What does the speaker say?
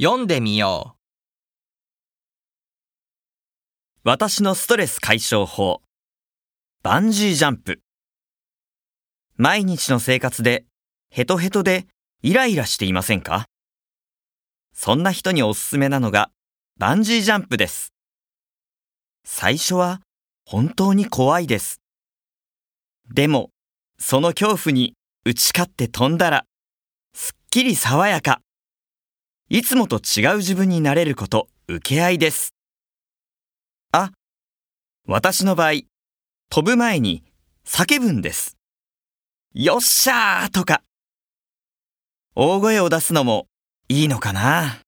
読んでみよう私のストレス解消法。バンジージャンプ。毎日の生活でヘトヘトでイライラしていませんか？そんな人におすすめなのがバンジージャンプです。最初は本当に怖いです。でも、その恐怖に打ち勝って飛んだら、すっきり爽やか。いつもと違う自分になれること受け合いです。あ、私の場合、飛ぶ前に叫ぶんです。よっしゃーとか。大声を出すのもいいのかな